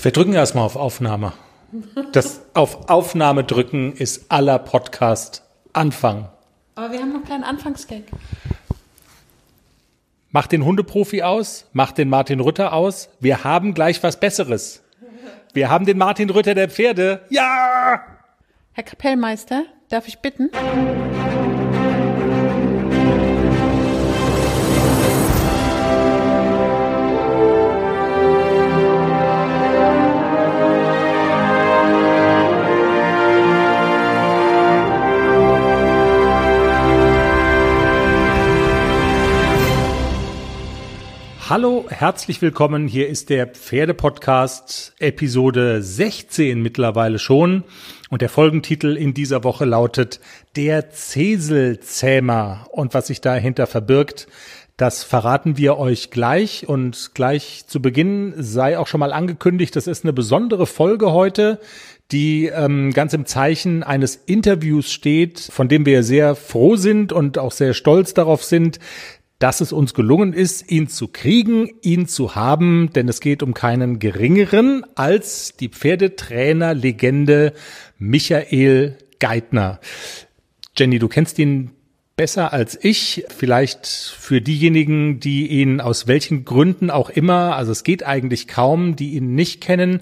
Wir drücken erstmal auf Aufnahme. Das auf Aufnahme drücken ist aller Podcast Anfang. Aber wir haben noch keinen Anfangsgag. Mach den Hundeprofi aus, mach den Martin Rütter aus. Wir haben gleich was Besseres. Wir haben den Martin Rütter der Pferde. Ja! Herr Kapellmeister, darf ich bitten? Hallo, herzlich willkommen. Hier ist der Pferdepodcast Episode 16 mittlerweile schon. Und der Folgentitel in dieser Woche lautet Der Zeselzähmer. Und was sich dahinter verbirgt, das verraten wir euch gleich. Und gleich zu Beginn sei auch schon mal angekündigt, das ist eine besondere Folge heute, die ähm, ganz im Zeichen eines Interviews steht, von dem wir sehr froh sind und auch sehr stolz darauf sind, dass es uns gelungen ist, ihn zu kriegen, ihn zu haben, denn es geht um keinen geringeren als die Pferdetrainer-Legende Michael Geithner. Jenny, du kennst ihn besser als ich. Vielleicht für diejenigen, die ihn aus welchen Gründen auch immer, also es geht eigentlich kaum, die ihn nicht kennen,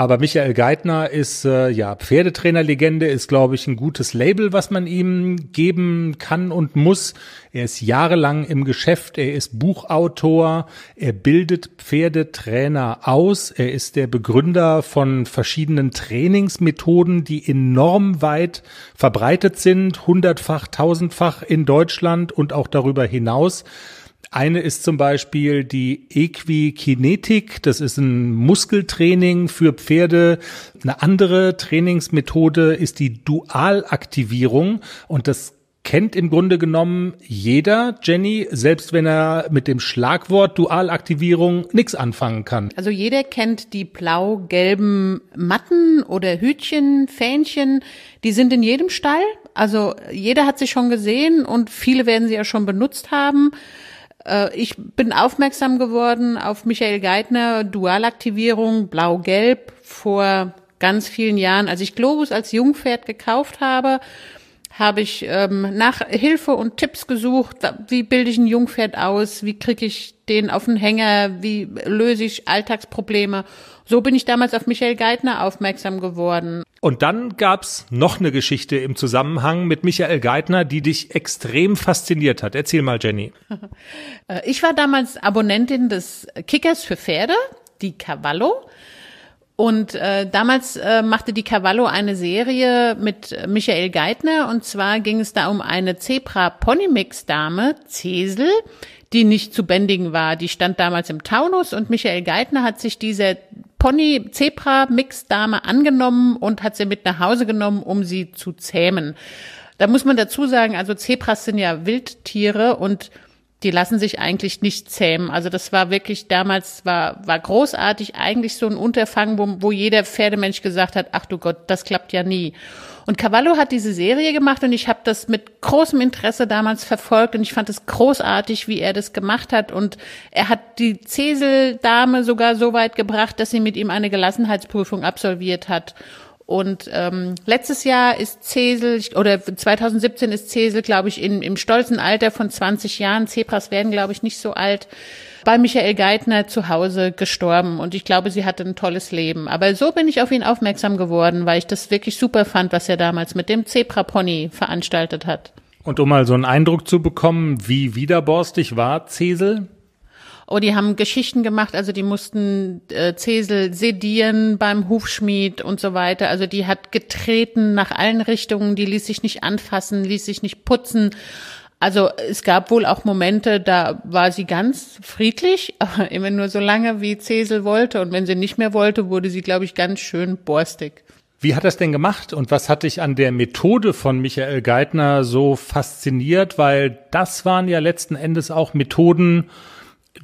aber Michael Geithner ist äh, ja Pferdetrainerlegende, ist glaube ich ein gutes Label, was man ihm geben kann und muss. Er ist jahrelang im Geschäft, er ist Buchautor, er bildet Pferdetrainer aus, er ist der Begründer von verschiedenen Trainingsmethoden, die enorm weit verbreitet sind, hundertfach, tausendfach in Deutschland und auch darüber hinaus. Eine ist zum Beispiel die Equikinetik. Das ist ein Muskeltraining für Pferde. Eine andere Trainingsmethode ist die Dualaktivierung. Und das kennt im Grunde genommen jeder, Jenny, selbst wenn er mit dem Schlagwort Dualaktivierung nichts anfangen kann. Also jeder kennt die blau-gelben Matten oder Hütchen, Fähnchen, die sind in jedem Stall. Also jeder hat sie schon gesehen und viele werden sie ja schon benutzt haben. Äh, ich bin aufmerksam geworden auf Michael Geithner, Dualaktivierung, blau-gelb, vor ganz vielen Jahren, als ich Globus als Jungpferd gekauft habe, habe ich ähm, nach Hilfe und Tipps gesucht, wie bilde ich ein Jungpferd aus, wie kriege ich den auf den Hänger, wie löse ich Alltagsprobleme. So bin ich damals auf Michael Geithner aufmerksam geworden. Und dann gab's noch eine Geschichte im Zusammenhang mit Michael Geithner, die dich extrem fasziniert hat. Erzähl mal, Jenny. Äh, ich war damals Abonnentin des Kickers für Pferde, die Cavallo. Und äh, damals äh, machte die Cavallo eine Serie mit Michael Geithner und zwar ging es da um eine Zebra Ponymix Dame, Cesel, die nicht zu bändigen war. Die stand damals im Taunus und Michael Geithner hat sich diese Pony Zebra Mix Dame angenommen und hat sie mit nach Hause genommen, um sie zu zähmen. Da muss man dazu sagen, also Zebras sind ja Wildtiere und die lassen sich eigentlich nicht zähmen. Also das war wirklich damals war war großartig, eigentlich so ein Unterfangen, wo, wo jeder Pferdemensch gesagt hat, ach du Gott, das klappt ja nie. Und Cavallo hat diese Serie gemacht und ich habe das mit großem Interesse damals verfolgt und ich fand es großartig, wie er das gemacht hat und er hat die Cesel-Dame sogar so weit gebracht, dass sie mit ihm eine Gelassenheitsprüfung absolviert hat. Und ähm, letztes Jahr ist Cesel, oder 2017 ist Cesel, glaube ich, in, im stolzen Alter von 20 Jahren. Zebras werden, glaube ich, nicht so alt bei Michael Geithner zu Hause gestorben und ich glaube, sie hatte ein tolles Leben. Aber so bin ich auf ihn aufmerksam geworden, weil ich das wirklich super fand, was er damals mit dem Zebra Pony veranstaltet hat. Und um mal so einen Eindruck zu bekommen, wie widerborstig war Cesel? Oh, die haben Geschichten gemacht, also die mussten äh, Cesel sedieren beim Hufschmied und so weiter. Also die hat getreten nach allen Richtungen, die ließ sich nicht anfassen, ließ sich nicht putzen. Also es gab wohl auch Momente, da war sie ganz friedlich, aber immer nur so lange, wie Cesel wollte. Und wenn sie nicht mehr wollte, wurde sie, glaube ich, ganz schön borstig. Wie hat es denn gemacht und was hat dich an der Methode von Michael Geithner so fasziniert? Weil das waren ja letzten Endes auch Methoden,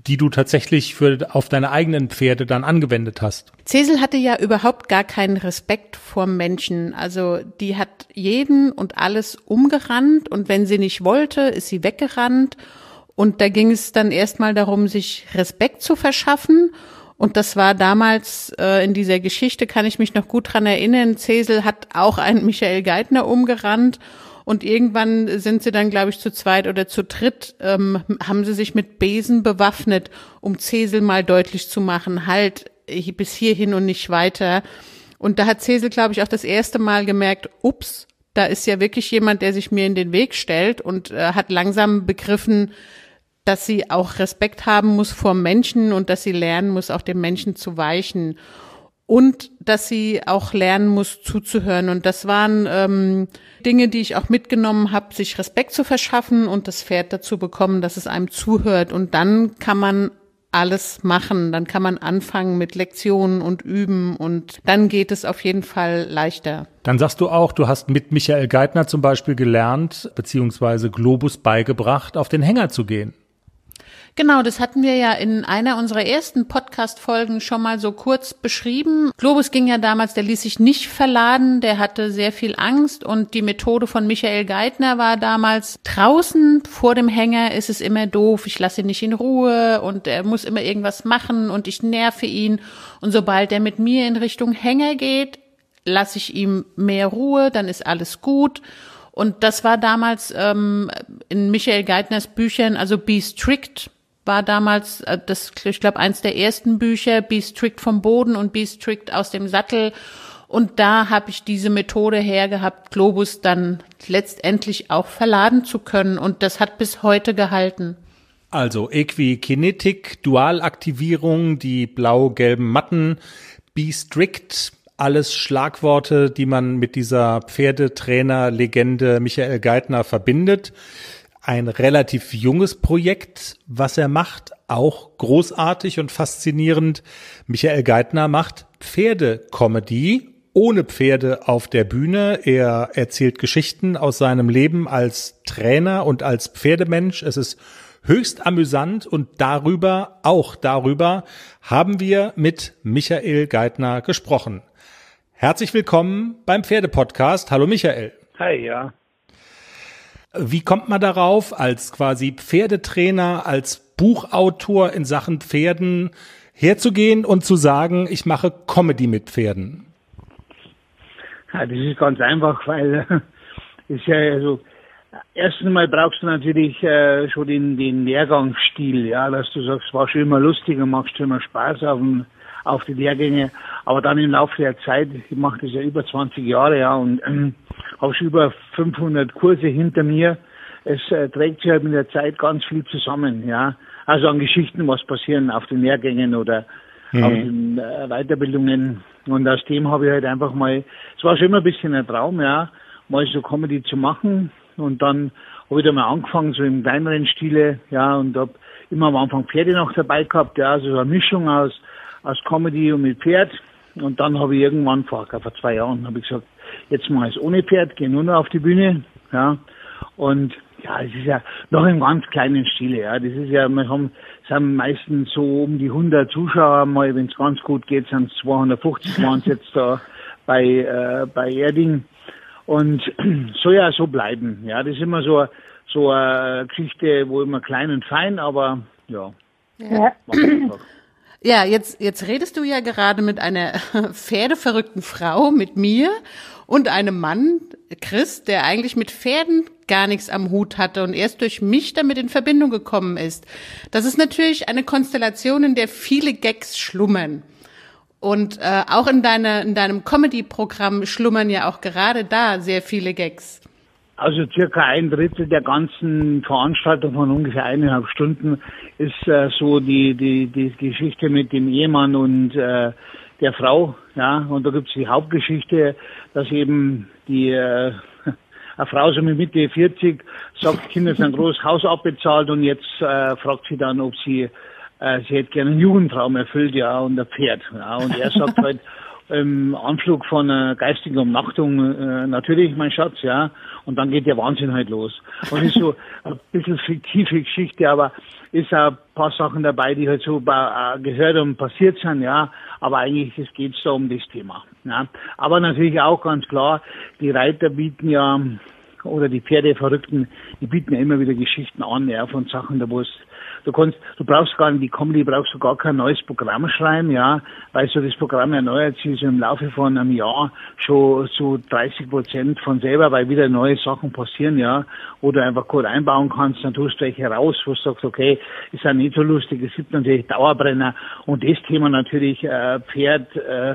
die du tatsächlich für auf deine eigenen Pferde dann angewendet hast. Cecil hatte ja überhaupt gar keinen Respekt vor Menschen. Also die hat jeden und alles umgerannt und wenn sie nicht wollte, ist sie weggerannt. Und da ging es dann erstmal darum, sich Respekt zu verschaffen. Und das war damals äh, in dieser Geschichte, kann ich mich noch gut dran erinnern. Cesel hat auch einen Michael Geithner umgerannt und irgendwann sind sie dann, glaube ich, zu zweit oder zu dritt, ähm, haben sie sich mit Besen bewaffnet, um Cesel mal deutlich zu machen, halt bis hierhin und nicht weiter. Und da hat Cesel, glaube ich, auch das erste Mal gemerkt, ups, da ist ja wirklich jemand, der sich mir in den Weg stellt und äh, hat langsam begriffen, dass sie auch Respekt haben muss vor Menschen und dass sie lernen muss, auch dem Menschen zu weichen und dass sie auch lernen muss, zuzuhören. Und das waren ähm, Dinge, die ich auch mitgenommen habe, sich Respekt zu verschaffen und das Pferd dazu bekommen, dass es einem zuhört. Und dann kann man alles machen. Dann kann man anfangen mit Lektionen und üben und dann geht es auf jeden Fall leichter. Dann sagst du auch, du hast mit Michael Geithner zum Beispiel gelernt, beziehungsweise Globus beigebracht, auf den Hänger zu gehen. Genau, das hatten wir ja in einer unserer ersten Podcast-Folgen schon mal so kurz beschrieben. Globus ging ja damals, der ließ sich nicht verladen, der hatte sehr viel Angst und die Methode von Michael Geithner war damals draußen vor dem Hänger ist es immer doof, ich lasse ihn nicht in Ruhe und er muss immer irgendwas machen und ich nerve ihn und sobald er mit mir in Richtung Hänger geht, lasse ich ihm mehr Ruhe, dann ist alles gut. Und das war damals ähm, in Michael Geithners Büchern, also Be Strict war damals, äh, das, ich glaube, eins der ersten Bücher, Be Strict vom Boden und Be Strict aus dem Sattel. Und da habe ich diese Methode hergehabt, Globus dann letztendlich auch verladen zu können. Und das hat bis heute gehalten. Also Equikinetik, Dualaktivierung, die blau-gelben Matten, Be Strict, alles Schlagworte, die man mit dieser Pferdetrainer-Legende Michael Geithner verbindet ein relativ junges Projekt, was er macht, auch großartig und faszinierend. Michael Geithner macht Pferdecomedy ohne Pferde auf der Bühne. Er erzählt Geschichten aus seinem Leben als Trainer und als Pferdemensch. Es ist höchst amüsant und darüber, auch darüber, haben wir mit Michael Geithner gesprochen. Herzlich willkommen beim Pferdepodcast. Hallo Michael. Hi, ja. Wie kommt man darauf, als quasi Pferdetrainer, als Buchautor in Sachen Pferden herzugehen und zu sagen, ich mache Comedy mit Pferden? Ja, das ist ganz einfach, weil ist ja also erstens mal brauchst du natürlich äh, schon den, den Lehrgangsstil, ja, dass du sagst, war schon immer lustig und machst schon immer Spaß auf, dem, auf die Lehrgänge, aber dann im Laufe der Zeit, ich mache das ja über 20 Jahre, ja, und äh, habe schon über 500 Kurse hinter mir. Es äh, trägt sich halt mit der Zeit ganz viel zusammen, ja. Also an Geschichten, was passieren auf den Lehrgängen oder mhm. auf den äh, Weiterbildungen. Und aus dem habe ich halt einfach mal, es war schon immer ein bisschen ein Traum, ja, mal so Comedy zu machen. Und dann habe ich da mal angefangen, so im kleineren Stile, ja, und habe immer am Anfang Pferde noch dabei gehabt, ja, also so eine Mischung aus, aus Comedy und mit Pferd. Und dann habe ich irgendwann vor, vor zwei Jahren, habe ich gesagt, jetzt mal es ohne Pferd, gehe nur noch auf die Bühne, ja. Und ja, es ist ja noch im ganz kleinen Stile, ja. Das ist ja, wir haben, sind meistens so um die 100 Zuschauer, mal, wenn es ganz gut geht, sind es 250 waren es jetzt da bei, äh, bei Erding. Und soll ja so bleiben, ja. Das ist immer so, so eine Geschichte, wo immer klein und fein, aber ja. ja. Ja, jetzt, jetzt redest du ja gerade mit einer pferdeverrückten Frau, mit mir und einem Mann, Chris, der eigentlich mit Pferden gar nichts am Hut hatte und erst durch mich damit in Verbindung gekommen ist. Das ist natürlich eine Konstellation, in der viele Gags schlummern. Und äh, auch in, deiner, in deinem Comedy-Programm schlummern ja auch gerade da sehr viele Gags. Also circa ein Drittel der ganzen Veranstaltung von ungefähr eineinhalb Stunden ist äh, so die, die, die Geschichte mit dem Ehemann und äh, der Frau. Ja, und da gibt's die Hauptgeschichte, dass eben die äh, eine Frau so mit Mitte 40 sagt, Kinder sind groß, Haus abbezahlt und jetzt äh, fragt sie dann, ob sie äh, sie hätte gerne einen Jugendtraum erfüllt, ja, und ein Pferd. Ja, und er sagt halt, im Anflug von einer geistigen Umnachtung, äh, natürlich, mein Schatz, ja. Und dann geht der Wahnsinn halt los. Und ist so ein bisschen fiktive Geschichte, aber ist auch ein paar Sachen dabei, die halt so äh, gehört und passiert sind, ja. Aber eigentlich es geht da um das Thema. Ja. Aber natürlich auch ganz klar, die Reiter bieten ja oder die Pferdeverrückten, die bieten ja immer wieder Geschichten an, ja, von Sachen, da wo es du kannst, du brauchst gar nicht, die Comedy brauchst du gar kein neues Programm schreiben, ja, weil so das Programm erneuert sich im Laufe von einem Jahr schon zu 30 Prozent von selber, weil wieder neue Sachen passieren, ja, wo du einfach gut einbauen kannst, dann tust du welche raus, wo du sagst, okay, ist ja nicht so lustig, es gibt natürlich Dauerbrenner und das Thema natürlich, äh, Pferd, äh,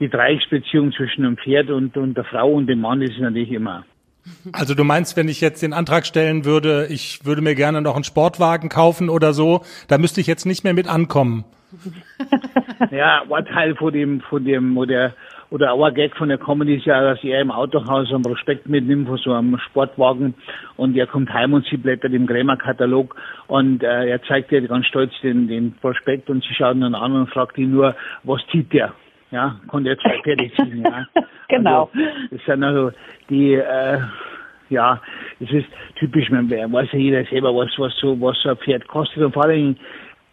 die Dreiecksbeziehung zwischen dem Pferd und, und der Frau und dem Mann ist natürlich immer. Also du meinst, wenn ich jetzt den Antrag stellen würde, ich würde mir gerne noch einen Sportwagen kaufen oder so, da müsste ich jetzt nicht mehr mit ankommen. ja, ein Teil von dem, von dem, oder, oder auch ein Gag von der Comedy ist ja, dass er im Autohaus einen Prospekt mitnimmt von so einem Sportwagen und er kommt heim und sie blättert im Krämerkatalog und äh, er zeigt ihr ganz stolz den, den Prospekt und sie schaut ihn an und fragt ihn nur, was zieht der? Ja, konnte zwei Pferde ziehen, ja. genau. Also, das sind also die, äh, ja, es ist typisch, man weiß ja jeder selber, was, was so, was so ein Pferd kostet und vor allem,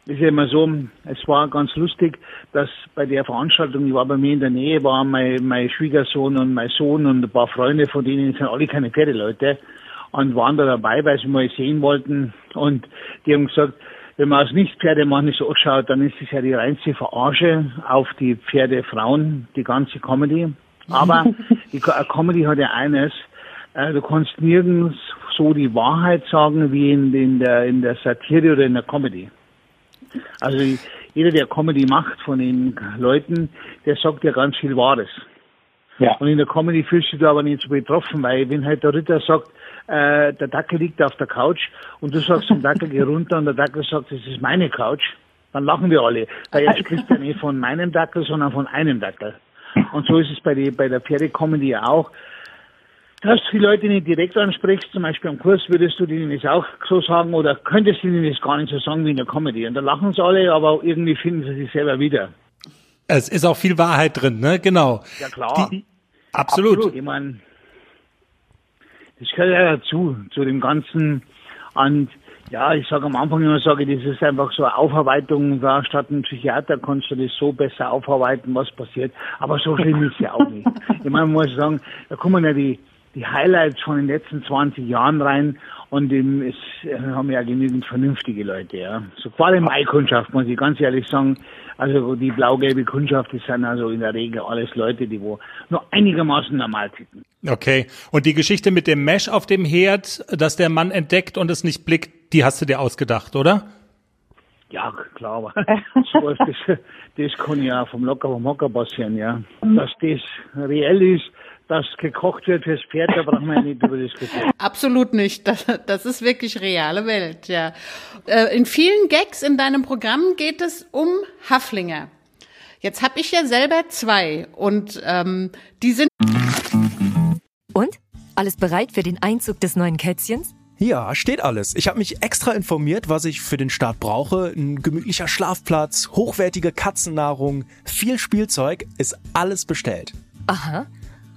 ist ja immer so, es war ganz lustig, dass bei der Veranstaltung, die war bei mir in der Nähe, waren mein, mein Schwiegersohn und mein Sohn und ein paar Freunde von denen sind alle keine Pferdeleute und waren da dabei, weil sie mal sehen wollten und die haben gesagt, wenn man aus Nicht-Pferdemann so anschaut, dann ist es ja die reinste Verarsche auf die Pferdefrauen, die ganze Comedy. Aber die Comedy hat ja eines, äh, du kannst nirgends so die Wahrheit sagen wie in, in, der, in der Satire oder in der Comedy. Also jeder, der Comedy macht von den Leuten, der sagt ja ganz viel Wahres. Ja. Und in der Comedy fühlst du dich aber nicht so betroffen, weil wenn halt der Ritter sagt, äh, der Dackel liegt auf der Couch und du sagst zum Dackel, geh runter und der Dackel sagt, das ist meine Couch, dann lachen wir alle. Weil er spricht ja nicht von meinem Dackel, sondern von einem Dackel. Und so ist es bei, die, bei der Pferdecomedy auch. Dass du die Leute nicht direkt ansprichst, zum Beispiel am Kurs, würdest du denen das auch so sagen oder könntest du ihnen das gar nicht so sagen wie in der Comedy. Und da lachen sie alle, aber irgendwie finden sie sich selber wieder. Es ist auch viel Wahrheit drin, ne? Genau. Ja klar. Die, absolut. absolut. Ich meine, das gehört ja dazu, zu dem Ganzen. Und ja, ich sage am Anfang immer, sage das ist einfach so eine Aufarbeitung, da statt ein Psychiater kannst du das so besser aufarbeiten, was passiert. Aber so schlimm ist ja auch nicht. Ich meine, man muss sagen, da kommen ja die, die Highlights von den letzten 20 Jahren rein und im, es haben ja genügend vernünftige Leute, ja. So vor allem meine Kundschaft, muss ich ganz ehrlich sagen. Also die blau-gelbe Kundschaft, das sind also in der Regel alles Leute, die wo nur einigermaßen normal ticken. Okay. Und die Geschichte mit dem Mesh auf dem Herd, dass der Mann entdeckt und es nicht blickt, die hast du dir ausgedacht, oder? Ja, klar, aber sowas, das, das kann ja vom Locker vom Hocker passieren, ja. Dass das reell ist, dass gekocht wird fürs Pferd, da brauchen wir ja nicht drüber diskutieren. Absolut nicht. Das, das ist wirklich reale Welt, ja. Äh, in vielen Gags in deinem Programm geht es um Haflinger. Jetzt habe ich ja selber zwei und ähm, die sind. Und? Alles bereit für den Einzug des neuen Kätzchens? Ja, steht alles. Ich habe mich extra informiert, was ich für den Start brauche. Ein gemütlicher Schlafplatz, hochwertige Katzennahrung, viel Spielzeug, ist alles bestellt. Aha.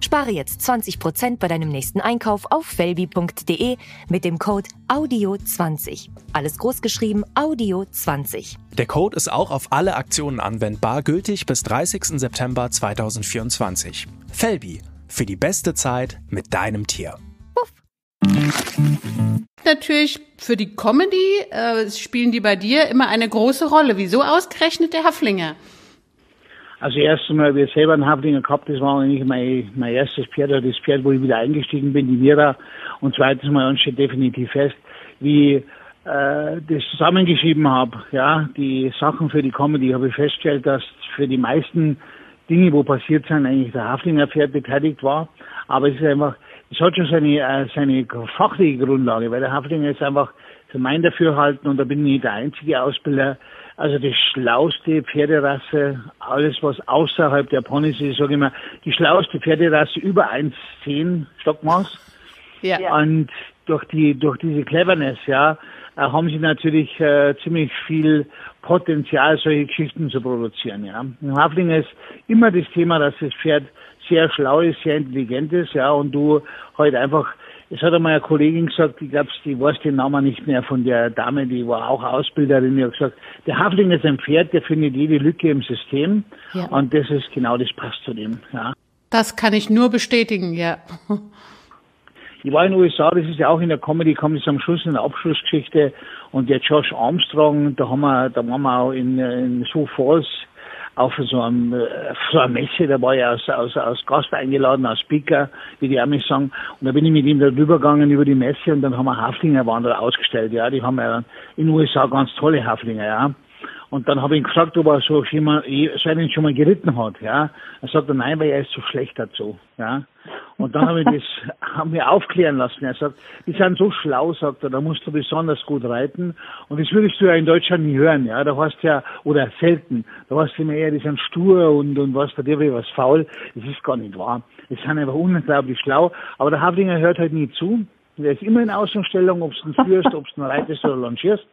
Spare jetzt 20% bei deinem nächsten Einkauf auf felbi.de mit dem Code AUDIO20. Alles großgeschrieben AUDIO20. Der Code ist auch auf alle Aktionen anwendbar, gültig bis 30. September 2024. Felbi, für die beste Zeit mit deinem Tier. Puff. Natürlich für die Comedy äh, spielen die bei dir immer eine große Rolle. Wieso ausgerechnet der Haflinger? Also erstens mal, wir selber einen Haflinger gehabt, das war eigentlich mein, mein erstes Pferd, oder das Pferd, wo ich wieder eingestiegen bin, die Mira. Und zweitens mal, uns steht definitiv fest, wie äh, das zusammengeschrieben habe, ja, die Sachen für die Comedy, habe ich festgestellt, dass für die meisten Dinge, wo passiert sind, eigentlich der Haflinger Pferd beteiligt war. Aber es ist einfach, es hat schon seine, äh, seine fachliche Grundlage, weil der Haflinger ist einfach für mein Dafürhalten, und da bin ich nicht der einzige Ausbilder, also die schlauste Pferderasse, alles was außerhalb der Ponys ist, sage ich mal, die schlauste Pferderasse über 1,10 Stockmaß. Ja. Und durch die, durch diese Cleverness, ja, äh, haben sie natürlich äh, ziemlich viel Potenzial, solche Geschichten zu produzieren, ja. Im Hafling ist immer das Thema, dass das Pferd sehr schlau ist, sehr intelligent ist, ja, und du halt einfach es hat einmal eine Kollegin gesagt, ich glaube, die weiß den Namen nicht mehr von der Dame, die war auch Ausbilderin, die hat gesagt, der Hafling ist ein Pferd, der findet jede Lücke im System. Ja. Und das ist genau, das passt zu dem, ja. Das kann ich nur bestätigen, ja. Ich war in den USA, das ist ja auch in der Comedy, kommt es am Schluss in der Abschlussgeschichte. Und der Josh Armstrong, da haben wir, da waren wir auch in, in Sioux Falls auf so einem äh, so einer Messe, da war ich als, als, als Gast eingeladen, als Speaker, wie die Amis sagen. Und da bin ich mit ihm da rübergegangen über die Messe und dann haben wir Haflingerwanderer ausgestellt, ja. Die haben ja in den USA ganz tolle Haflinger, ja. Und dann habe ich ihn gefragt, ob er so, jemand, so einen schon mal geritten hat, ja. Er sagte, nein, weil er ist so schlecht dazu, ja. Und dann haben wir das, haben wir aufklären lassen. Er sagt, die sind so schlau, sagt er, da musst du besonders gut reiten. Und das würdest du ja in Deutschland nie hören, ja. Da hast du ja, oder selten, da hast du immer eher, die sind stur und, und was, bei dir was faul. Das ist gar nicht wahr. Die sind einfach unglaublich schlau. Aber der Havlinger hört halt nie zu. Der ist immer in Außenstellung, ob du ihn führst, ob du ihn reitest oder longierst.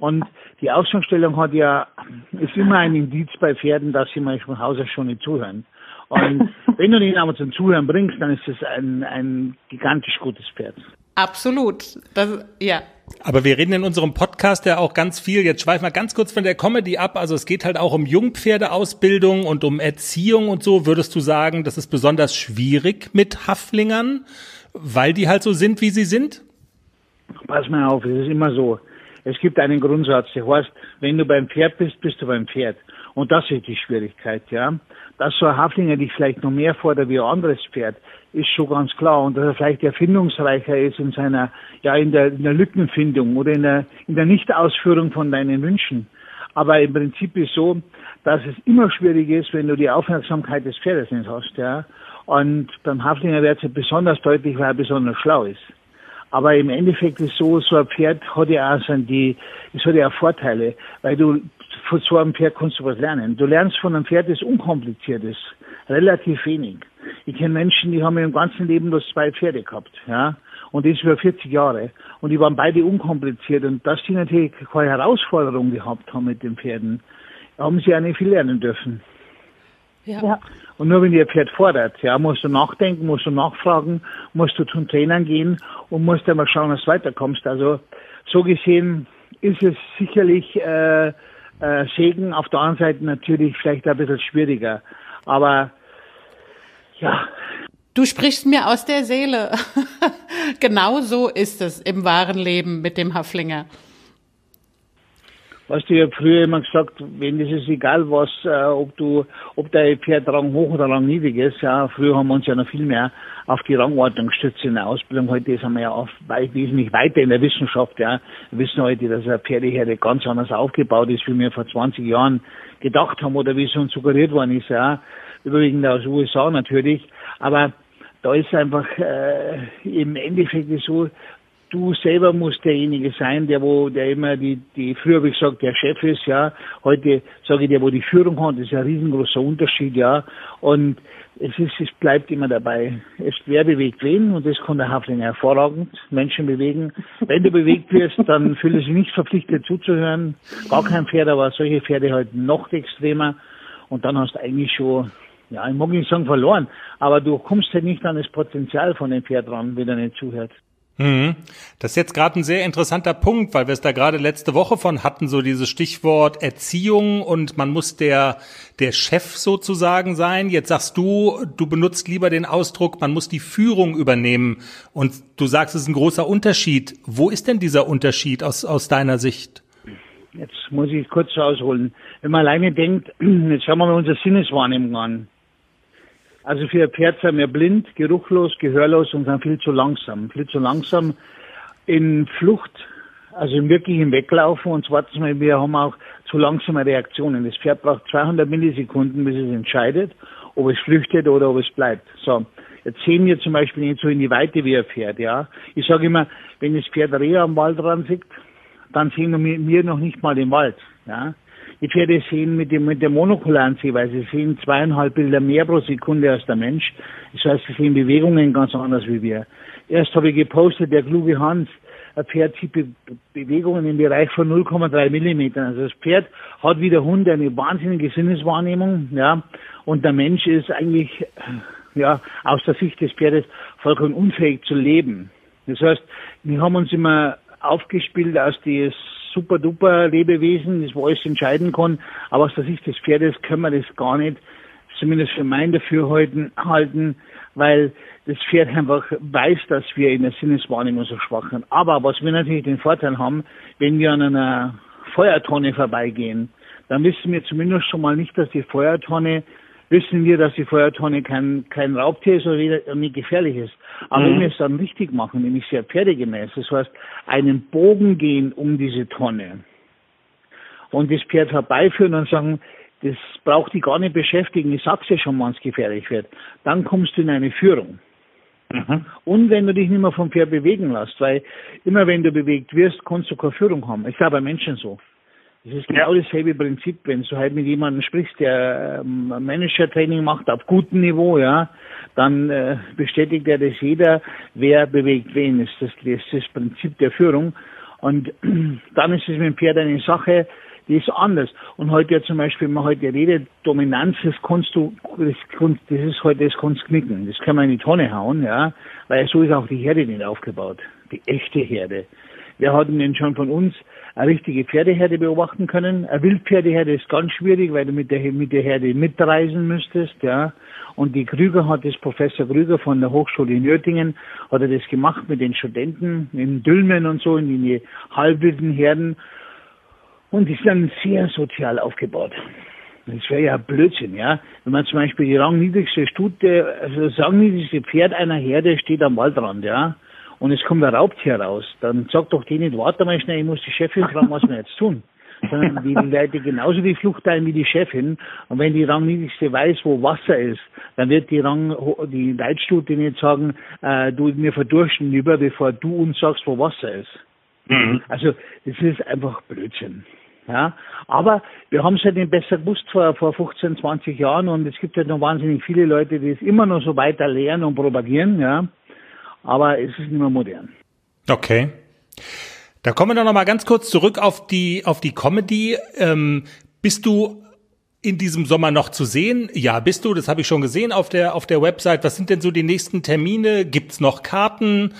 Und die Außenstellung hat ja, ist immer ein Indiz bei Pferden, dass sie manchmal von Hause schon nicht zuhören. Und wenn du ihn aber zum Zuhören bringst, dann ist es ein, ein gigantisch gutes Pferd. Absolut. Das, ja. Aber wir reden in unserem Podcast ja auch ganz viel. Jetzt schweifen wir ganz kurz von der Comedy ab. Also es geht halt auch um Jungpferdeausbildung und um Erziehung und so. Würdest du sagen, das ist besonders schwierig mit Haflingern, weil die halt so sind, wie sie sind? Pass mal auf, es ist immer so. Es gibt einen Grundsatz, der heißt, wenn du beim Pferd bist, bist du beim Pferd. Und das ist die Schwierigkeit, ja. Dass so ein Haflinger dich vielleicht noch mehr fordert wie ein anderes Pferd, ist schon ganz klar. Und dass er vielleicht erfindungsreicher ist in seiner, ja, in der, in der Lückenfindung oder in der, in der Nichtausführung von deinen Wünschen. Aber im Prinzip ist so, dass es immer schwierig ist, wenn du die Aufmerksamkeit des Pferdes nicht hast, ja. Und beim Haflinger wird es besonders deutlich, weil er besonders schlau ist. Aber im Endeffekt ist so, so ein Pferd hat ja auch so die, es hat ja auch Vorteile, weil du von so einem Pferd kannst du was lernen. Du lernst von einem Pferd, das unkompliziert ist, relativ wenig. Ich kenne Menschen, die haben im ganzen Leben nur zwei Pferde gehabt, ja. Und das über 40 Jahre. Und die waren beide unkompliziert. Und dass die natürlich keine Herausforderung gehabt haben mit den Pferden, haben sie auch nicht viel lernen dürfen. Ja. Und nur wenn ihr Pferd fordert, ja, musst du nachdenken, musst du nachfragen, musst du zum Trainern gehen und musst dann mal schauen, dass du weiterkommst. Also so gesehen ist es sicherlich äh, äh, Segen, auf der anderen Seite natürlich vielleicht ein bisschen schwieriger. Aber ja. Du sprichst mir aus der Seele. genau so ist es im wahren Leben mit dem Haflinger. Weißt du, ich habe früher immer gesagt, wenn das ist egal was, äh, ob du, ob der Pferd Rang hoch oder Rang niedrig ist, ja, früher haben wir uns ja noch viel mehr auf die Rangordnung gestützt in der Ausbildung. Heute sind wir ja auch wesentlich weiter in der Wissenschaft, ja. Wir wissen heute, dass eine Pferdeherde ganz anders aufgebaut ist, wie wir vor 20 Jahren gedacht haben oder wie es uns suggeriert worden ist, ja. Überwiegend aus USA natürlich. Aber da ist einfach äh, im Endeffekt so, du selber musst derjenige sein, der wo, der immer die, die, früher habe ich gesagt, der Chef ist, ja. Heute sage ich, der wo die Führung hat, das ist ein riesengroßer Unterschied, ja. Und es ist, es bleibt immer dabei. Es, wer bewegt wen? Und das kann der Haflinger hervorragend. Menschen bewegen. Wenn du bewegt wirst, dann fühle dich nicht verpflichtet zuzuhören. Gar kein Pferd, aber solche Pferde halt noch extremer. Und dann hast du eigentlich schon, ja, ich mag nicht sagen verloren, aber du kommst halt nicht an das Potenzial von dem Pferd ran, wenn er nicht zuhört. Mhm. Das ist jetzt gerade ein sehr interessanter Punkt, weil wir es da gerade letzte Woche von hatten, so dieses Stichwort Erziehung und man muss der, der Chef sozusagen sein. Jetzt sagst du, du benutzt lieber den Ausdruck, man muss die Führung übernehmen und du sagst, es ist ein großer Unterschied. Wo ist denn dieser Unterschied aus, aus deiner Sicht? Jetzt muss ich kurz ausholen. Wenn man alleine denkt, jetzt schauen wir mal unsere Sinneswahrnehmung an. Also für ein Pferd sind wir blind, geruchlos, gehörlos und sind viel zu langsam. Viel zu langsam in Flucht, also im wirklichen Weglaufen. Und zweitens wir haben auch zu langsame Reaktionen. Das Pferd braucht 200 Millisekunden, bis es entscheidet, ob es flüchtet oder ob es bleibt. So. Jetzt sehen wir zum Beispiel nicht so in die Weite wie ein Pferd, ja. Ich sage immer, wenn das Pferd Rehe am Waldrand sieht, dann sehen wir noch nicht mal den Wald. Ja. Die Pferde sehen mit, dem, mit der monokularen Sehweise, sie sehen zweieinhalb Bilder mehr pro Sekunde als der Mensch. Das heißt, sie sehen Bewegungen ganz anders wie wir. Erst habe ich gepostet, der kluge Hans, ein Pferd sieht Be Bewegungen im Bereich von 0,3 Millimetern. Also das Pferd hat wie der Hund eine wahnsinnige Sinneswahrnehmung, ja, und der Mensch ist eigentlich, ja, aus der Sicht des Pferdes vollkommen unfähig zu leben. Das heißt, wir haben uns immer aufgespielt als dieses super duper Lebewesen, das wo alles entscheiden kann, aber aus der Sicht des Pferdes können wir das gar nicht, zumindest für mein Dafürhalten halten, weil das Pferd einfach weiß, dass wir in der Sinneswahrnehmung so schwach sind. Aber was wir natürlich den Vorteil haben, wenn wir an einer Feuertonne vorbeigehen, dann wissen wir zumindest schon mal nicht, dass die Feuertonne wissen wir, dass die Feuertonne kein, kein Raubtier ist oder nicht gefährlich ist. Aber mhm. wenn wir es dann richtig machen, nämlich sehr pferdegemäß, das heißt, einen Bogen gehen um diese Tonne und das Pferd herbeiführen und sagen, das braucht die gar nicht beschäftigen, ich sag's ja schon, wann es gefährlich wird, dann kommst du in eine Führung. Mhm. Und wenn du dich nicht mehr vom Pferd bewegen lässt, weil immer wenn du bewegt wirst, kannst du keine Führung haben. Ich glaube bei Menschen so. Das ist genau dasselbe Prinzip, wenn du halt mit jemandem sprichst, der ähm, Manager-Training macht auf gutem Niveau, ja, dann äh, bestätigt er das jeder, wer bewegt wen. Das ist das, das, das Prinzip der Führung. Und dann ist es mit dem Pferd eine Sache, die ist anders. Und heute ja zum Beispiel, wenn man heute redet, Dominanz, das kannst du, das, das ist heute, das kannst knicken. Das kann man in die Tonne hauen, ja, weil so ist auch die Herde nicht aufgebaut. Die echte Herde. Wir hatten denn schon von uns eine richtige Pferdeherde beobachten können. Eine Wildpferdeherde ist ganz schwierig, weil du mit der, mit der Herde mitreisen müsstest, ja. Und die Krüger hat das, Professor Krüger von der Hochschule in Nördlingen, hat er das gemacht mit den Studenten in Dülmen und so, in die halbwilden Herden. Und die sind dann sehr sozial aufgebaut. Das wäre ja Blödsinn, ja. Wenn man zum Beispiel die rangniedrigste Stute, also das rangniedrigste Pferd einer Herde steht am Waldrand, ja und es kommt ein Raubtier raus, dann sagt doch die nicht, warte mal schnell, ich muss die Chefin fragen, was wir jetzt tun. Sondern die Leute genauso die Flucht ein wie die Chefin. Und wenn die Rangniedrigste weiß, wo Wasser ist, dann wird die Rang, die Leitstute nicht sagen, äh, du, mir verdursten lieber, bevor du uns sagst, wo Wasser ist. Mhm. Also, das ist einfach Blödsinn. Ja, aber wir haben es halt nicht besser gewusst vor, vor 15, 20 Jahren und es gibt halt noch wahnsinnig viele Leute, die es immer noch so weiter lehren und propagieren, ja aber es ist nicht mehr modern. Okay. Da kommen wir doch noch mal ganz kurz zurück auf die auf die Comedy. Ähm, bist du in diesem Sommer noch zu sehen? Ja, bist du. Das habe ich schon gesehen auf der auf der Website. Was sind denn so die nächsten Termine? Gibt's noch Karten?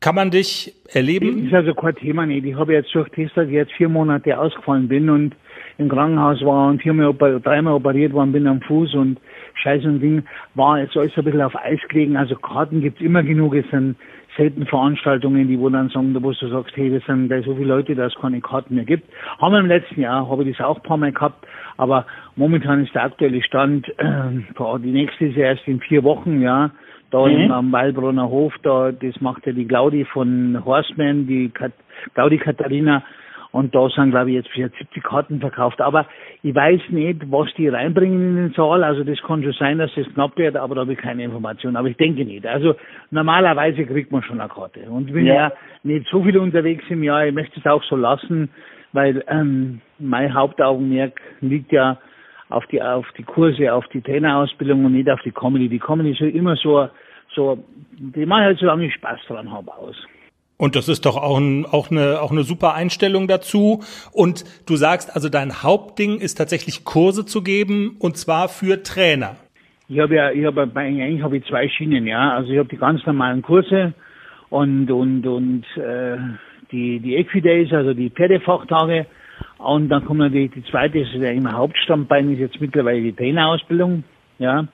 Kann man dich erleben? Das ist also kein Thema nicht. Ich habe jetzt dass ich jetzt vier Monate ausgefallen bin und im Krankenhaus war und viermal, dreimal operiert worden bin am Fuß und Scheiß und Ding, war jetzt alles ein bisschen auf Eis gelegen. Also Karten gibt's immer genug. Es sind selten Veranstaltungen, die wo dann sagen, wo du sagst, hey, das sind da so viele Leute, dass es keine Karten mehr gibt. Haben wir im letzten Jahr, habe ich das auch ein paar Mal gehabt, aber momentan ist der aktuelle Stand, äh, die nächste ist ja erst in vier Wochen, ja. Da mhm. am Waldbrunner Hof, da, das macht ja die Claudi von Horseman, die Kat Claudi Katharina, und da sind, glaube ich, jetzt 70 Karten verkauft. Aber ich weiß nicht, was die reinbringen in den Saal. Also das kann schon sein, dass es knapp wird, aber da habe ich keine Information. Aber ich denke nicht. Also normalerweise kriegt man schon eine Karte. Und ich bin ja, ja nicht so viel unterwegs im Jahr. Ich möchte es auch so lassen, weil ähm, mein Hauptaugenmerk liegt ja auf die auf die Kurse, auf die Trainerausbildung und nicht auf die Comedy. Die Comedy ist ja immer so, so, die mache halt so lange ich Spaß dran habe aus. Und das ist doch auch, ein, auch, eine, auch eine super Einstellung dazu. Und du sagst also, dein Hauptding ist tatsächlich Kurse zu geben und zwar für Trainer. Ich habe ja, ich habe eigentlich habe ich zwei Schienen, ja. Also ich habe die ganz normalen Kurse und und und äh, die die Equidays, also die Pferdefachtage. Und dann kommt natürlich die zweite, das ist ja immer Hauptstammbein, ist jetzt mittlerweile die Trainerausbildung, ja.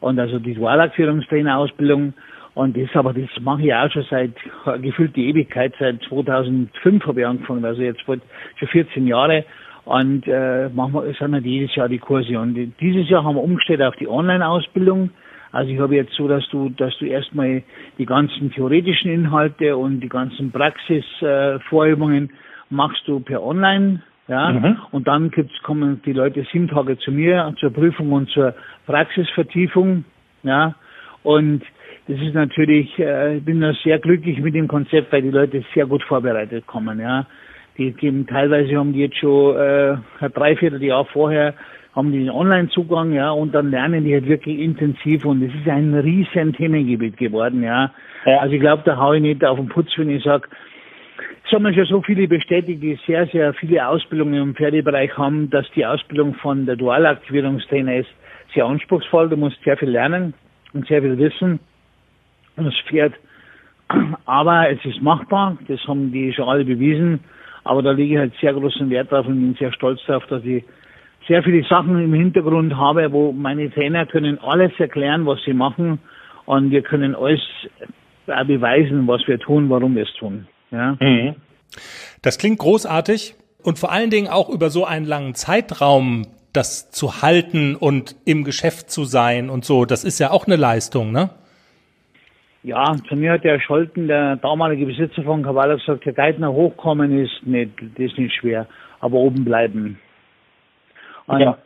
Und also die Dualakführungstrainerausbildung. Und das aber, das mache ich auch schon seit gefühlt die Ewigkeit, seit 2005 habe ich angefangen, also jetzt schon 14 Jahre. Und äh, machen wir, sind halt jedes Jahr die Kurse. Und dieses Jahr haben wir umgestellt auf die Online-Ausbildung. Also ich habe jetzt so, dass du, dass du erstmal die ganzen theoretischen Inhalte und die ganzen Praxisvorübungen äh, machst du per Online. Ja, mhm. und dann gibt's, kommen die Leute sieben Tage zu mir zur Prüfung und zur Praxisvertiefung. Ja, und das ist natürlich, äh, ich bin da sehr glücklich mit dem Konzept, weil die Leute sehr gut vorbereitet kommen, ja. Die geben teilweise haben die jetzt schon äh, ein Dreivierteljahr vorher haben die den Online-Zugang, ja, und dann lernen die halt wirklich intensiv und es ist ein riesen Themengebiet geworden, ja. ja. Also ich glaube, da hau ich nicht auf den Putz, wenn ich sage, es haben schon so viele bestätigt, die sehr, sehr viele Ausbildungen im Pferdebereich haben, dass die Ausbildung von der Dualaktivierungstrainer ist sehr anspruchsvoll. Du musst sehr viel lernen und sehr viel wissen. Das Pferd, aber es ist machbar. Das haben die schon alle bewiesen. Aber da liege ich halt sehr großen Wert drauf und bin sehr stolz darauf, dass ich sehr viele Sachen im Hintergrund habe, wo meine Trainer können alles erklären, was sie machen. Und wir können alles beweisen, was wir tun, warum wir es tun. Ja. Mhm. Das klingt großartig und vor allen Dingen auch über so einen langen Zeitraum das zu halten und im Geschäft zu sein und so, das ist ja auch eine Leistung, ne? Ja, zu mir hat der Scholten, der damalige Besitzer von Cavallo, gesagt, der Geithner hochkommen ist nicht, das ist nicht schwer, aber oben bleiben. Und ja.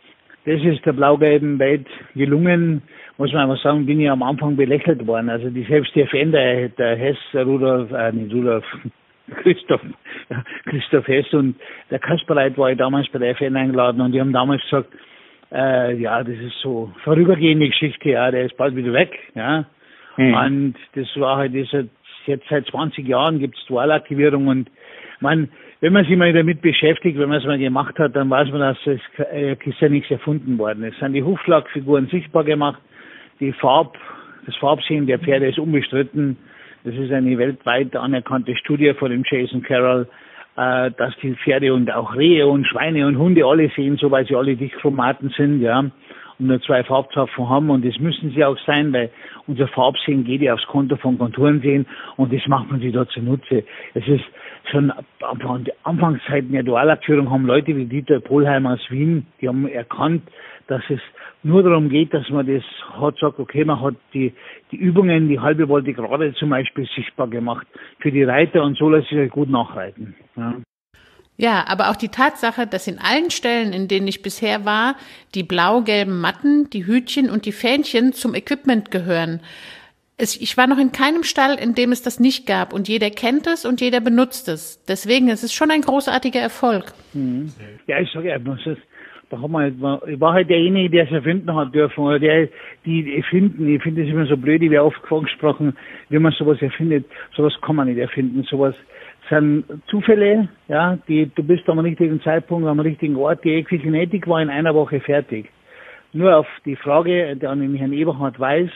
das ist der blau-gelben Welt gelungen, muss man einfach sagen, bin ich am Anfang belächelt worden. Also die selbst der FN, der, der Hess, Rudolf, äh, nicht Rudolf, Christoph, Christoph Hess und der Kasperleit war ich damals bei der FN eingeladen und die haben damals gesagt, äh, ja, das ist so vorübergehende Geschichte, ja, der ist bald wieder weg, ja. Mhm. Und das war halt dieser, jetzt seit 20 Jahren gibt's Dualaktivierung und man, wenn man sich mal damit beschäftigt, wenn man es mal gemacht hat, dann weiß man, dass es äh, ist ja nichts erfunden worden. Es sind die Hufschlagfiguren sichtbar gemacht, die Farb, das Farbsehen der Pferde ist unbestritten. Das ist eine weltweit anerkannte Studie von dem Jason Carroll, äh, dass die Pferde und auch Rehe und Schweine und Hunde alle sehen, so weil sie alle Dichchromaten sind, ja, nur zwei Farbzapfen haben und das müssen sie auch sein, weil unser Farbsehen geht ja aufs Konto von Konturensehen und das macht man sich da zunutze. Es ist schon an der Anfangszeiten der Dualabführung haben Leute wie Dieter Polheim aus Wien, die haben erkannt, dass es nur darum geht, dass man das hat, sagt, okay, man hat die, die Übungen, die halbe Wolte gerade zum Beispiel sichtbar gemacht für die Reiter und so lässt sich halt gut nachreiten. Ja. Ja, aber auch die Tatsache, dass in allen Stellen, in denen ich bisher war, die blau-gelben Matten, die Hütchen und die Fähnchen zum Equipment gehören. Es, ich war noch in keinem Stall, in dem es das nicht gab und jeder kennt es und jeder benutzt es. Deswegen es ist es schon ein großartiger Erfolg. Mhm. Ja, ich sage ja, da haben wir ich war halt derjenige, der es erfinden hat dürfen, oder der, die erfinden. Ich finde es immer so blöd, ich werde oft gesprochen, wie man sowas erfindet. Sowas kann man nicht erfinden. Sowas sind Zufälle, ja, die, du bist am richtigen Zeitpunkt, am richtigen Ort. Die Equikinetik war in einer Woche fertig. Nur auf die Frage, die an den Herrn Eberhard weiß,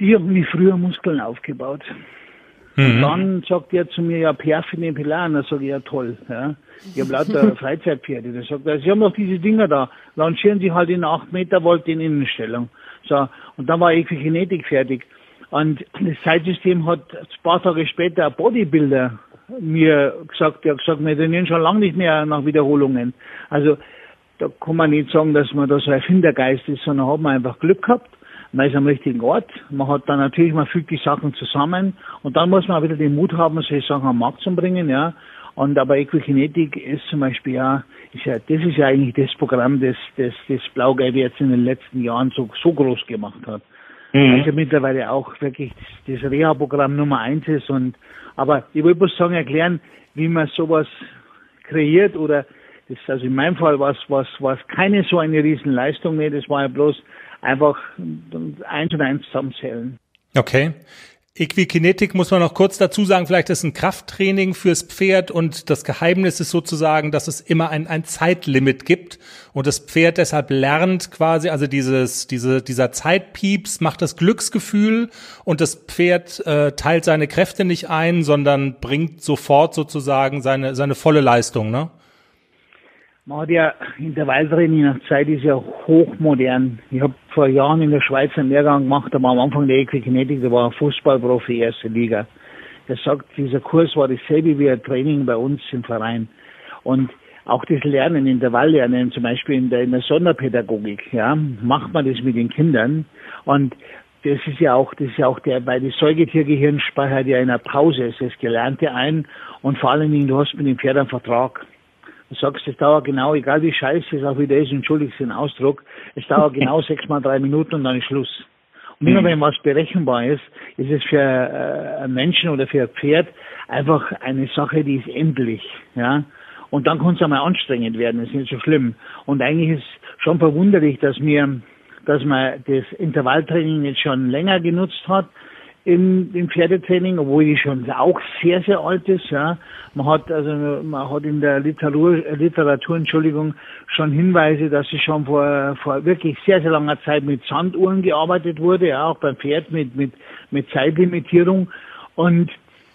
die haben wie früher Muskeln aufgebaut. Und mhm. dann sagt er zu mir, ja, Perfine Pilan. Da sage ich, ja, toll. Ja. Ich habe lauter Freizeitpferde. Da sagt er, Sie haben doch diese Dinger da. Launchieren Sie halt in 8 Meter Volt in Innenstellung. So, und dann war Equikinetik fertig. Und das Zeitsystem hat ein paar Tage später ein Bodybuilder mir gesagt, der hat gesagt, wir trainieren schon lange nicht mehr nach Wiederholungen. Also, da kann man nicht sagen, dass man da so ein Erfindergeist ist, sondern hat man einfach Glück gehabt man ist am richtigen Ort. Man hat dann natürlich, man fügt die Sachen zusammen und dann muss man auch wieder den Mut haben, solche Sachen am Markt zu bringen, ja. Und aber Equikinetik ist zum Beispiel ja, ist ja, das ist ja eigentlich das Programm, das, das, das Blaugelb jetzt in den letzten Jahren so, so groß gemacht hat. Mhm. Also mittlerweile auch wirklich das, das Reha-Programm Nummer eins ist und, aber ich wollte bloß sagen, erklären, wie man sowas kreiert oder das, also in meinem Fall war es, was, was keine so eine Riesenleistung mehr, das war ja bloß einfach eins und eins zusammenzählen. Okay. Equikinetik muss man noch kurz dazu sagen, vielleicht ist ein Krafttraining fürs Pferd und das Geheimnis ist sozusagen, dass es immer ein, ein Zeitlimit gibt und das Pferd deshalb lernt quasi, also dieses, diese, dieser Zeitpieps macht das Glücksgefühl und das Pferd äh, teilt seine Kräfte nicht ein, sondern bringt sofort sozusagen seine, seine volle Leistung, ne? Man hat ja Intervalltraining nach Zeit ist ja hochmodern. Ich habe vor Jahren in der Schweiz einen Lehrgang gemacht, da war am Anfang der Equikinetik, da war ein Fußballprofi erste Liga. Der sagt, dieser Kurs war dasselbe wie ein Training bei uns im Verein. Und auch das Lernen, Intervalllernen, zum Beispiel in der, in der Sonderpädagogik, ja, macht man das mit den Kindern. Und das ist ja auch, das ist ja auch der, bei das Säugetiergehirn speichert ja in einer Pause das Gelernte ein und vor allen Dingen, du hast mit dem Pferd einen Vertrag. Du sagst, es dauert genau, egal wie scheiße es auch wieder ist, entschuldigt den Ausdruck, es dauert genau sechs mal drei Minuten und dann ist Schluss. Und immer mhm. wenn was berechenbar ist, ist es für äh, einen Menschen oder für ein Pferd einfach eine Sache, die ist endlich, ja. Und dann kann es einmal anstrengend werden, das ist nicht so schlimm. Und eigentlich ist schon verwunderlich, dass mir, dass man das Intervalltraining jetzt schon länger genutzt hat, im, im Pferdetraining, obwohl die schon auch sehr, sehr alt ist. Ja. Man hat also man hat in der Literatur, Literatur Entschuldigung, schon Hinweise, dass es schon vor, vor wirklich sehr, sehr langer Zeit mit Sanduhren gearbeitet wurde, ja, auch beim Pferd mit, mit, mit Zeitlimitierung. Und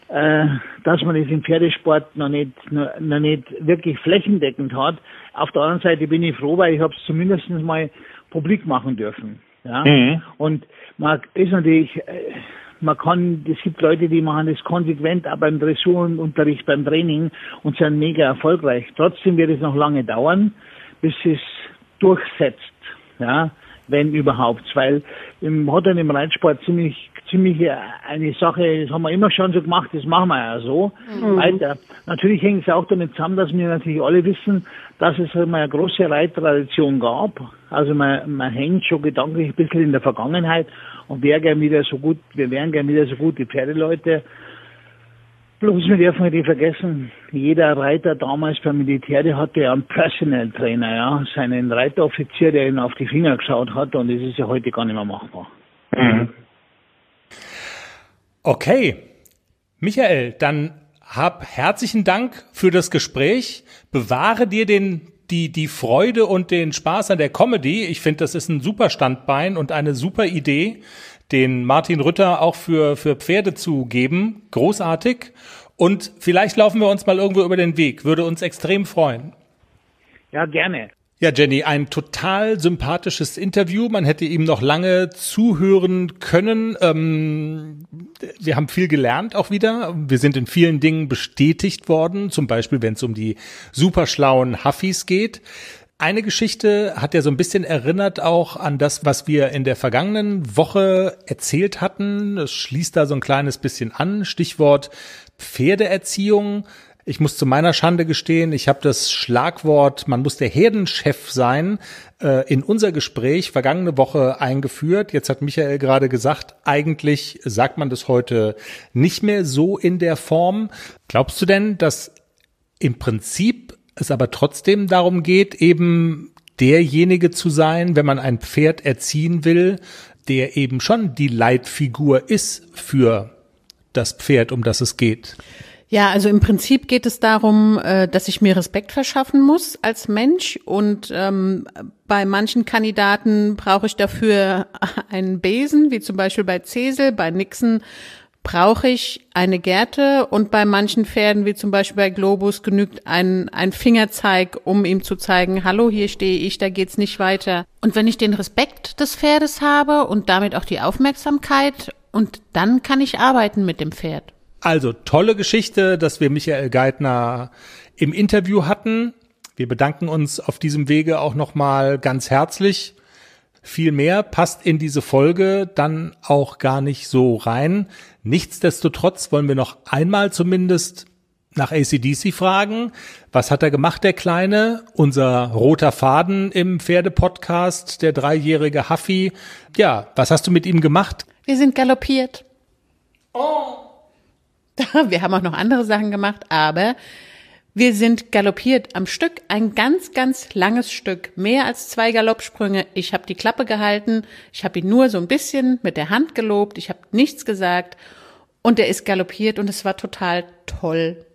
äh, dass man das im Pferdesport noch nicht, noch, noch nicht wirklich flächendeckend hat. Auf der anderen Seite bin ich froh, weil ich habe es zumindest mal publik machen dürfen. Ja? Mhm. Und man ist natürlich, äh, man kann, es gibt Leute, die machen das konsequent auch beim Dressurunterricht, beim Training und sind mega erfolgreich. Trotzdem wird es noch lange dauern, bis es durchsetzt, ja, wenn überhaupt, weil im, hat dann im Reitsport ziemlich ziemlich eine Sache, das haben wir immer schon so gemacht, das machen wir ja so mhm. weiter. Natürlich hängt es auch damit zusammen, dass wir natürlich alle wissen, dass es mal eine große Reittradition gab. Also man, man hängt schon gedanklich ein bisschen in der Vergangenheit und wäre gern wieder so gut, wir wären gern wieder so gut die Pferdeleute. Bloß wir dürfen nicht vergessen, jeder Reiter damals beim Militär, der hatte ja einen Personal Trainer, ja, seinen Reiteroffizier, der ihn auf die Finger geschaut hat und das ist ja heute gar nicht mehr machbar. Mhm. Okay. Michael, dann hab herzlichen Dank für das Gespräch. Bewahre dir den die, die Freude und den Spaß an der Comedy. Ich finde, das ist ein super Standbein und eine super Idee, den Martin Rütter auch für, für Pferde zu geben. Großartig. Und vielleicht laufen wir uns mal irgendwo über den Weg. Würde uns extrem freuen. Ja, gerne. Ja, Jenny, ein total sympathisches Interview. Man hätte ihm noch lange zuhören können. Ähm, wir haben viel gelernt auch wieder. Wir sind in vielen Dingen bestätigt worden, zum Beispiel wenn es um die superschlauen Huffis geht. Eine Geschichte hat ja so ein bisschen erinnert auch an das, was wir in der vergangenen Woche erzählt hatten. Es schließt da so ein kleines bisschen an. Stichwort Pferdeerziehung. Ich muss zu meiner Schande gestehen, ich habe das Schlagwort, man muss der Herdenchef sein, äh, in unser Gespräch vergangene Woche eingeführt. Jetzt hat Michael gerade gesagt, eigentlich sagt man das heute nicht mehr so in der Form. Glaubst du denn, dass im Prinzip es aber trotzdem darum geht, eben derjenige zu sein, wenn man ein Pferd erziehen will, der eben schon die Leitfigur ist für das Pferd, um das es geht? Ja, also im Prinzip geht es darum, äh, dass ich mir Respekt verschaffen muss als Mensch und ähm, bei manchen Kandidaten brauche ich dafür einen Besen, wie zum Beispiel bei Cesel, bei Nixon brauche ich eine Gerte und bei manchen Pferden, wie zum Beispiel bei Globus, genügt ein, ein Fingerzeig, um ihm zu zeigen, hallo, hier stehe ich, da geht's nicht weiter. Und wenn ich den Respekt des Pferdes habe und damit auch die Aufmerksamkeit, und dann kann ich arbeiten mit dem Pferd. Also tolle Geschichte, dass wir Michael Geithner im Interview hatten. Wir bedanken uns auf diesem Wege auch nochmal ganz herzlich. Viel mehr passt in diese Folge dann auch gar nicht so rein. Nichtsdestotrotz wollen wir noch einmal zumindest nach ACDC fragen. Was hat er gemacht, der Kleine? Unser roter Faden im Pferdepodcast, der dreijährige Huffy. Ja, was hast du mit ihm gemacht? Wir sind galoppiert. Oh. Wir haben auch noch andere Sachen gemacht, aber wir sind galoppiert am Stück, ein ganz, ganz langes Stück, mehr als zwei Galoppsprünge. Ich habe die Klappe gehalten, ich habe ihn nur so ein bisschen mit der Hand gelobt, ich habe nichts gesagt und er ist galoppiert und es war total toll.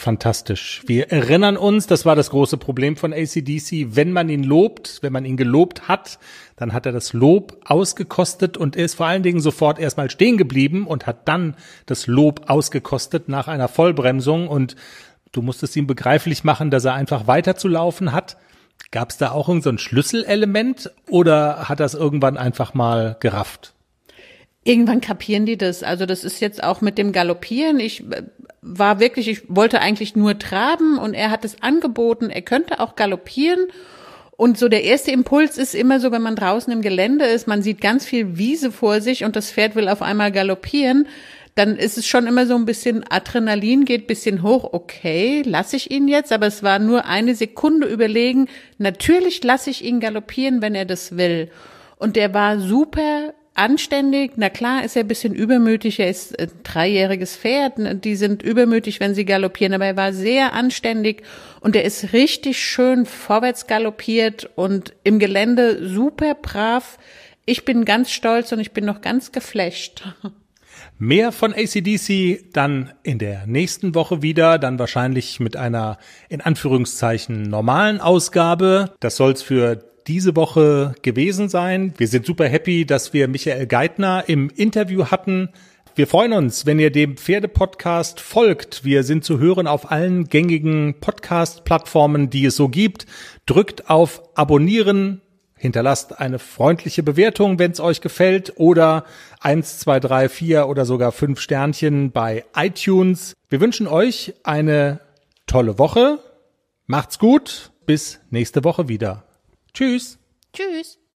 Fantastisch. Wir erinnern uns, das war das große Problem von ACDC. Wenn man ihn lobt, wenn man ihn gelobt hat, dann hat er das Lob ausgekostet und ist vor allen Dingen sofort erstmal stehen geblieben und hat dann das Lob ausgekostet nach einer Vollbremsung und du musstest ihm begreiflich machen, dass er einfach weiterzulaufen hat. Gab es da auch irgendein so Schlüsselelement oder hat das irgendwann einfach mal gerafft? Irgendwann kapieren die das. Also das ist jetzt auch mit dem Galoppieren. Ich äh, war wirklich, ich wollte eigentlich nur traben und er hat es angeboten, er könnte auch galoppieren. Und so der erste Impuls ist immer so, wenn man draußen im Gelände ist, man sieht ganz viel Wiese vor sich und das Pferd will auf einmal galoppieren, dann ist es schon immer so ein bisschen Adrenalin geht bisschen hoch. Okay, lasse ich ihn jetzt, aber es war nur eine Sekunde überlegen. Natürlich lasse ich ihn galoppieren, wenn er das will. Und der war super anständig. Na klar, ist er ein bisschen übermütig. Er ist ein dreijähriges Pferd. Die sind übermütig, wenn sie galoppieren. Aber er war sehr anständig und er ist richtig schön vorwärts galoppiert und im Gelände super brav. Ich bin ganz stolz und ich bin noch ganz geflasht. Mehr von ACDC dann in der nächsten Woche wieder, dann wahrscheinlich mit einer in Anführungszeichen normalen Ausgabe. Das soll's für diese Woche gewesen sein. Wir sind super happy, dass wir Michael Geithner im Interview hatten. Wir freuen uns, wenn ihr dem Pferdepodcast folgt. Wir sind zu hören auf allen gängigen Podcast-Plattformen, die es so gibt. Drückt auf Abonnieren, Hinterlasst eine freundliche Bewertung, wenn es euch gefällt, oder eins, zwei, drei, vier oder sogar fünf Sternchen bei iTunes. Wir wünschen euch eine tolle Woche. Macht's gut. Bis nächste Woche wieder. Tschüss. Tschüss.